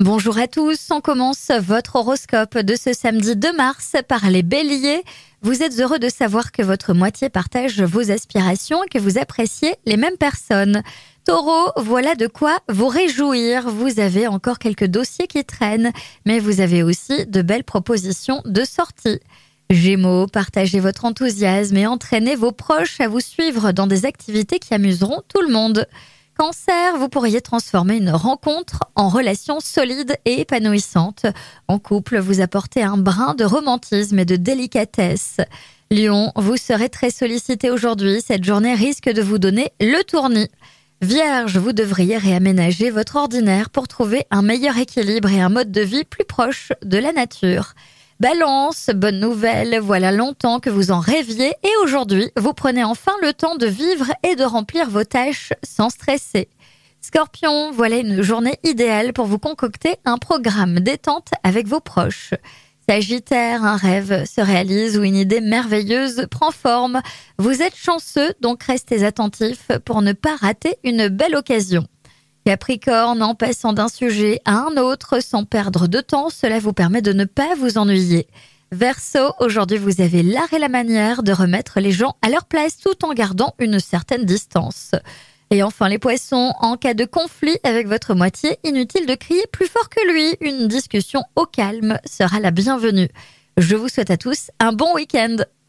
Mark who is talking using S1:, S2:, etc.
S1: Bonjour à tous, on commence votre horoscope de ce samedi 2 mars par les béliers. Vous êtes heureux de savoir que votre moitié partage vos aspirations et que vous appréciez les mêmes personnes. Taureau, voilà de quoi vous réjouir. Vous avez encore quelques dossiers qui traînent, mais vous avez aussi de belles propositions de sortie. Gémeaux, partagez votre enthousiasme et entraînez vos proches à vous suivre dans des activités qui amuseront tout le monde. Cancer, vous pourriez transformer une rencontre en relation solide et épanouissante. En couple, vous apportez un brin de romantisme et de délicatesse. Lion, vous serez très sollicité aujourd'hui. Cette journée risque de vous donner le tournis. Vierge, vous devriez réaménager votre ordinaire pour trouver un meilleur équilibre et un mode de vie plus proche de la nature. Balance, bonne nouvelle, voilà longtemps que vous en rêviez et aujourd'hui, vous prenez enfin le temps de vivre et de remplir vos tâches sans stresser. Scorpion, voilà une journée idéale pour vous concocter un programme détente avec vos proches. Sagittaire, un rêve se réalise ou une idée merveilleuse prend forme. Vous êtes chanceux, donc restez attentif pour ne pas rater une belle occasion. Capricorne, en passant d'un sujet à un autre sans perdre de temps, cela vous permet de ne pas vous ennuyer. Verseau, aujourd'hui vous avez l'art et la manière de remettre les gens à leur place tout en gardant une certaine distance. Et enfin les poissons, en cas de conflit avec votre moitié, inutile de crier plus fort que lui, une discussion au calme sera la bienvenue. Je vous souhaite à tous un bon week-end.